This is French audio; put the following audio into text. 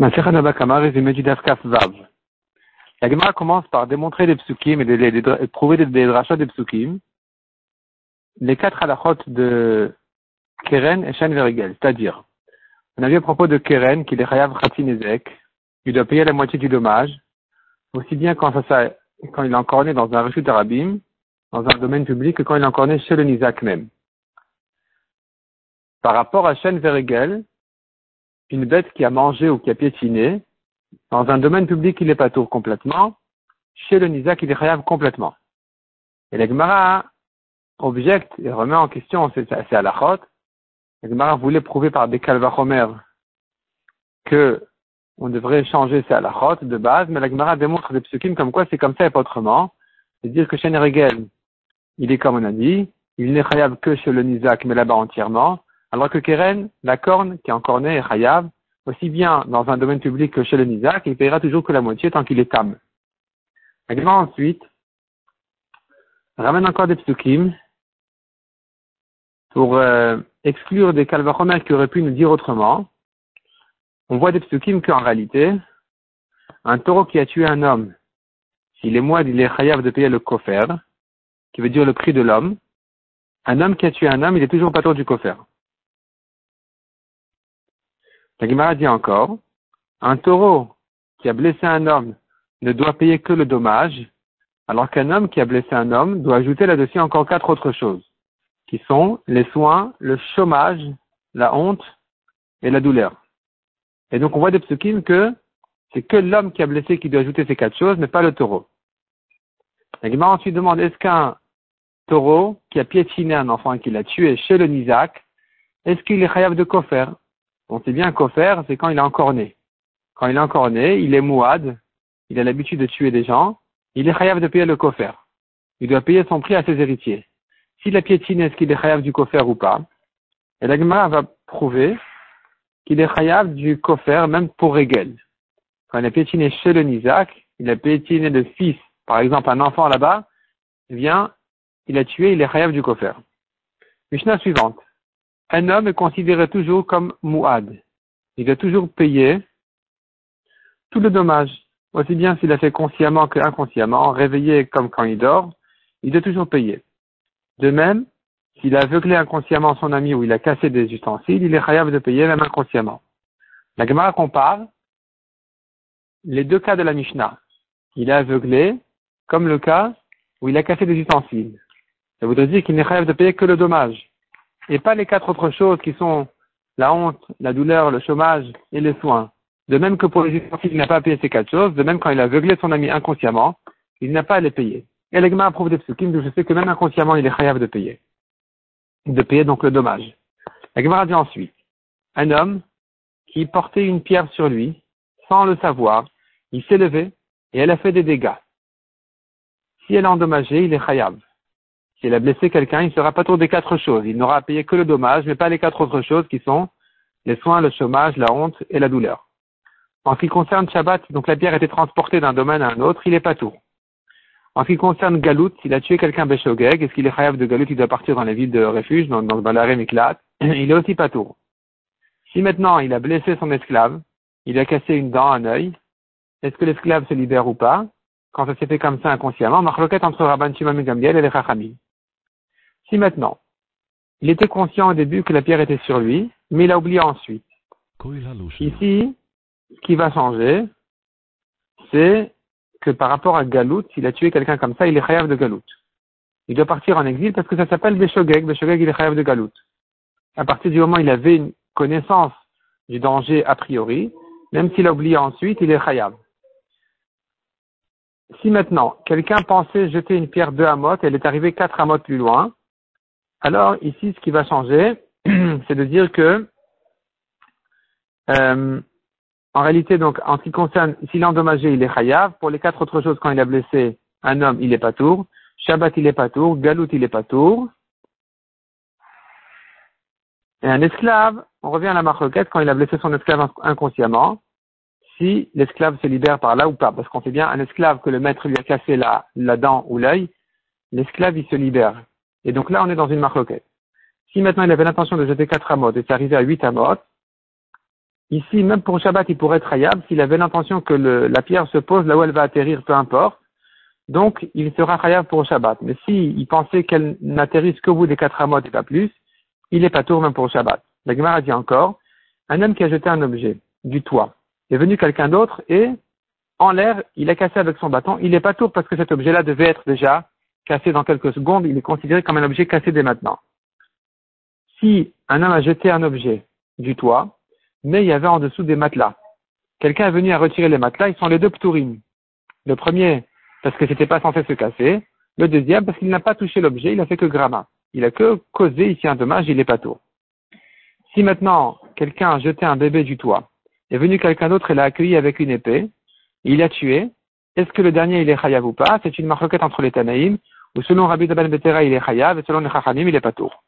La Gemara commence par démontrer des psukim et de, prouver des, des drachas des psukim, les quatre halachot de Keren et Shen Verigel, c'est-à-dire, on a vu à propos de Keren qu'il est chayav Ezek, il doit payer la moitié du dommage, aussi bien quand il est encore né dans un rechut arabim, dans un domaine public, que quand il est encore né chez le Nizak même. Par rapport à Shen Verigel, une bête qui a mangé ou qui a piétiné, dans un domaine public, il n'est pas tour complètement. Chez le Nizak, il est khayab complètement. Et la objecte et remet en question, c'est à la chute. La voulait prouver par des calvachomer que on devrait changer c'est à la de base, mais la démontre des psukim comme quoi c'est comme ça et pas autrement. C'est-à-dire que chez Neregel, il est comme on a dit, il n'est khayab que chez le Nizak, mais là-bas entièrement. Alors que Keren, la corne qui est encore née, est chayav, aussi bien dans un domaine public que chez le Nizak, il paiera toujours que la moitié tant qu'il est tam. Également ensuite, ramène encore des psukim pour euh, exclure des calvachomer qui auraient pu nous dire autrement. On voit des psukim qu'en réalité, un taureau qui a tué un homme, s'il est moide, il est chayav de payer le kofer, qui veut dire le prix de l'homme. Un homme qui a tué un homme, il est toujours pas du kofer. La dit encore, un taureau qui a blessé un homme ne doit payer que le dommage, alors qu'un homme qui a blessé un homme doit ajouter là-dessus encore quatre autres choses, qui sont les soins, le chômage, la honte et la douleur. Et donc on voit des psukim que c'est que l'homme qui a blessé qui doit ajouter ces quatre choses, mais pas le taureau. La ensuite demande, est-ce qu'un taureau qui a piétiné un enfant et qui l'a tué chez le Nizak, est-ce qu'il est chayav de kofer? On sait bien qu'offert, c'est quand il est encore né. Quand il est encore né, il est mouad, il a l'habitude de tuer des gens, il est chayav de payer le kofer. Il doit payer son prix à ses héritiers. S'il a piétiné, est-ce qu'il est chayav du kofer ou pas? Et la va prouver qu'il est chayav du kofer même pour Régel. Quand il a piétiné chez le Nizak, il a piétiné de fils, par exemple un enfant là-bas, vient, il a tué, il est chayav du kofer. Mishnah suivante un homme est considéré toujours comme mouad. Il doit toujours payer tout le dommage, aussi bien s'il a fait consciemment que inconsciemment, réveillé comme quand il dort, il doit toujours payer. De même, s'il a aveuglé inconsciemment son ami ou il a cassé des ustensiles, il est capable de payer même inconsciemment. La Gemara compare les deux cas de la Mishnah. Il est aveuglé, comme le cas où il a cassé des ustensiles. Ça voudrait dire qu'il n'est capable de payer que le dommage et pas les quatre autres choses qui sont la honte, la douleur, le chômage et les soins. De même que pour les il n'a pas à payer ces quatre choses, de même quand il a aveuglé son ami inconsciemment, il n'a pas à les payer. Et l'egma approuve des psukim, donc je sais que même inconsciemment, il est chayav de payer. De payer donc le dommage. L'egma dit ensuite, un homme qui portait une pierre sur lui, sans le savoir, il s'est levé et elle a fait des dégâts. Si elle a endommagé, il est chayav. S'il a blessé quelqu'un, il sera pas trop des quatre choses. Il n'aura à payer que le dommage, mais pas les quatre autres choses qui sont les soins, le chômage, la honte et la douleur. En ce qui concerne Shabbat, donc la a été transportée d'un domaine à un autre, il n'est pas tout. En ce qui concerne Galout, s'il a tué quelqu'un Beshogeg, est-ce qu'il est chayav de Galout, il doit partir dans les villes de refuge, dans, dans le Miklat, il est aussi pas tout. Si maintenant il a blessé son esclave, il a cassé une dent, un œil, est-ce que l'esclave se libère ou pas? Quand ça s'est fait comme ça inconsciemment, marloquette entre Rabban Shimon et Gamliel et les Chachamim. Si maintenant, il était conscient au début que la pierre était sur lui, mais il a oublié ensuite. Ici, ce qui va changer, c'est que par rapport à Galout, s'il a tué quelqu'un comme ça, il est chayav de Galout. Il doit partir en exil parce que ça s'appelle Beshogeg. Beshogeg, il est chayav de Galout. À partir du moment où il avait une connaissance du danger a priori, même s'il a oublié ensuite, il est chayav. Si maintenant, quelqu'un pensait jeter une pierre de Hamot, elle est arrivée quatre Hamot plus loin, alors ici, ce qui va changer, c'est de dire que, euh, en réalité, donc, en ce qui concerne, s'il est endommagé, il est chayav. Pour les quatre autres choses, quand il a blessé un homme, il est pas tour. Shabbat, il est pas tour. Galout, il est pas tour. Et un esclave, on revient à la marquette quand il a blessé son esclave inconsciemment, si l'esclave se libère par là ou pas. Parce qu'on sait bien, un esclave que le maître lui a cassé la, la dent ou l'œil, l'esclave, il se libère. Et donc là, on est dans une marloquette. Si maintenant il avait l'intention de jeter quatre amotes et c'est arrivé à huit amotes, Ici, même pour Shabbat, il pourrait être hayab s'il avait l'intention que la pierre se pose là où elle va atterrir, peu importe. Donc, il sera hayab pour Shabbat. Mais s'il pensait qu'elle n'atterrisse qu'au bout des quatre amotes et pas plus, il est pas tour même pour Shabbat. La Gemara dit encore, un homme qui a jeté un objet du toit, est venu quelqu'un d'autre et en l'air, il a cassé avec son bâton, il n'est pas tour parce que cet objet-là devait être déjà cassé dans quelques secondes, il est considéré comme un objet cassé dès maintenant. Si un homme a jeté un objet du toit, mais il y avait en dessous des matelas, quelqu'un est venu à retirer les matelas, ils sont les deux ptourim. Le premier, parce que c'était pas censé se casser, le deuxième, parce qu'il n'a pas touché l'objet, il a fait que gramma. Il a que causé ici un dommage, il n'est pas tour. Si maintenant, quelqu'un a jeté un bébé du toit, est venu quelqu'un d'autre et l'a accueilli avec une épée, il l'a tué, est-ce que le dernier il est chayav ou pas? C'est une marquette entre les Tanaïm, selon Rabbi Daban Betera il est chayav, et selon les Chachamim il est pas tour.